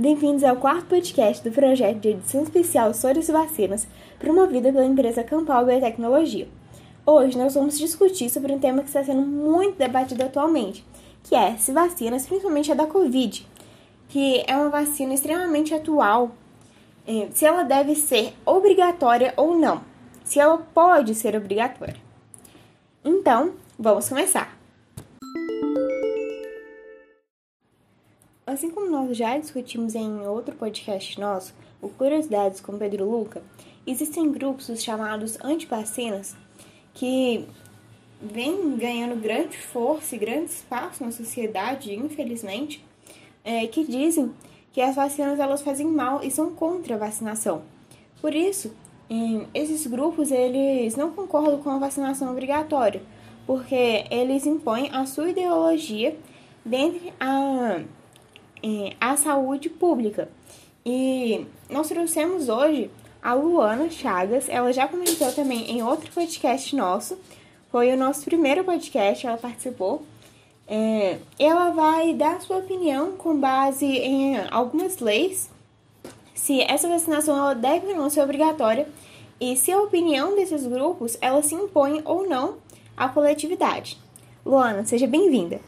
Bem-vindos ao quarto podcast do projeto de edição especial Sores e Vacinas, promovida pela empresa Campal Biotecnologia. Hoje nós vamos discutir sobre um tema que está sendo muito debatido atualmente, que é se vacinas, principalmente a da Covid, que é uma vacina extremamente atual, eh, se ela deve ser obrigatória ou não, se ela pode ser obrigatória. Então, vamos começar. Assim como nós já discutimos em outro podcast nosso, o Curiosidades com Pedro Luca, existem grupos chamados antivacinas que vêm ganhando grande força e grande espaço na sociedade, infelizmente, é, que dizem que as vacinas elas fazem mal e são contra a vacinação. Por isso, esses grupos eles não concordam com a vacinação obrigatória, porque eles impõem a sua ideologia dentro a é, a saúde pública. E nós trouxemos hoje a Luana Chagas, ela já comentou também em outro podcast nosso, foi o nosso primeiro podcast, ela participou. É, ela vai dar sua opinião com base em algumas leis, se essa vacinação ela deve ou não ser obrigatória e se a opinião desses grupos ela se impõe ou não à coletividade. Luana, seja bem-vinda.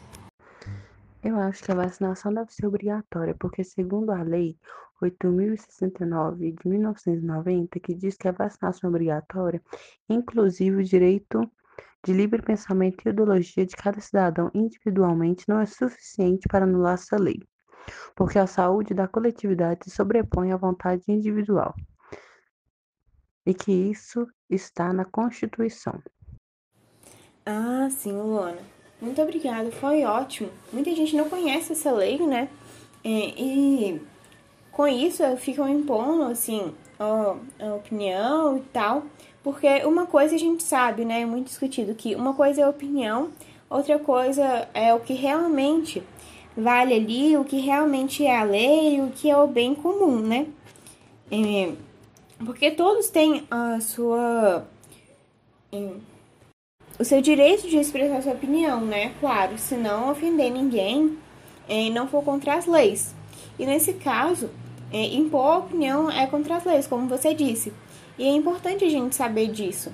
Eu acho que a vacinação deve ser obrigatória, porque segundo a Lei 8.069 de 1990, que diz que a vacinação é obrigatória, inclusive o direito de livre pensamento e ideologia de cada cidadão individualmente não é suficiente para anular essa lei, porque a saúde da coletividade se sobrepõe à vontade individual, e que isso está na Constituição. Ah, sim, Luana. Muito obrigada, foi ótimo. Muita gente não conhece essa lei, né? É, e com isso ficam impondo, assim, a, a opinião e tal. Porque uma coisa a gente sabe, né? É muito discutido que uma coisa é a opinião, outra coisa é o que realmente vale ali, o que realmente é a lei, o que é o bem comum, né? É, porque todos têm a sua o seu direito de expressar sua opinião, né? Claro, se não ofender ninguém e não for contra as leis. E nesse caso, é, impor opinião é contra as leis, como você disse. E é importante a gente saber disso.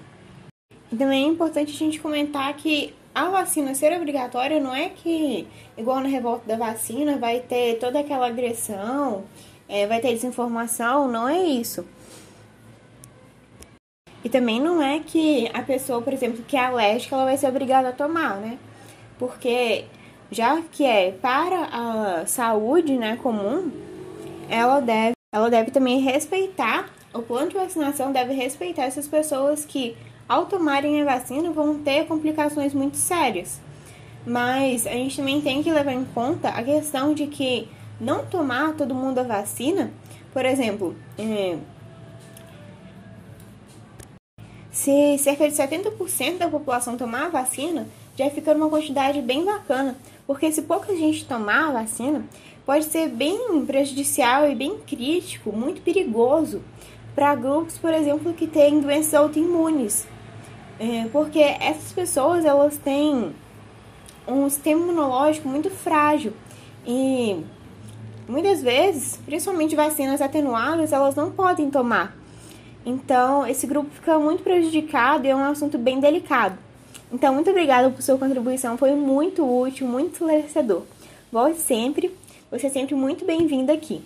Também é importante a gente comentar que a vacina ser obrigatória não é que, igual na revolta da vacina, vai ter toda aquela agressão, é, vai ter desinformação, não é isso. E também não é que a pessoa, por exemplo, que é alérgica, ela vai ser obrigada a tomar, né? Porque já que é para a saúde, né, comum, ela deve, ela deve também respeitar, o plano de vacinação deve respeitar essas pessoas que, ao tomarem a vacina, vão ter complicações muito sérias. Mas a gente também tem que levar em conta a questão de que não tomar todo mundo a vacina, por exemplo, Se cerca de 70% da população tomar a vacina, já fica numa quantidade bem bacana, porque se pouca gente tomar a vacina, pode ser bem prejudicial e bem crítico, muito perigoso para grupos, por exemplo, que têm doenças autoimunes. É, porque essas pessoas elas têm um sistema imunológico muito frágil. E muitas vezes, principalmente vacinas atenuadas, elas não podem tomar então, esse grupo fica muito prejudicado e é um assunto bem delicado. Então, muito obrigada por sua contribuição, foi muito útil, muito esclarecedor. Volte sempre, você é sempre muito bem-vindo aqui.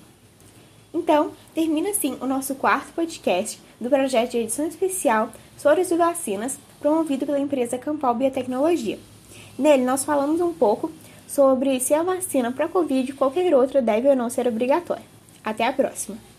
Então, termina assim o nosso quarto podcast do projeto de edição especial sobre as vacinas, promovido pela empresa Campal Biotecnologia. Nele, nós falamos um pouco sobre se a vacina para Covid ou qualquer outra deve ou não ser obrigatória. Até a próxima!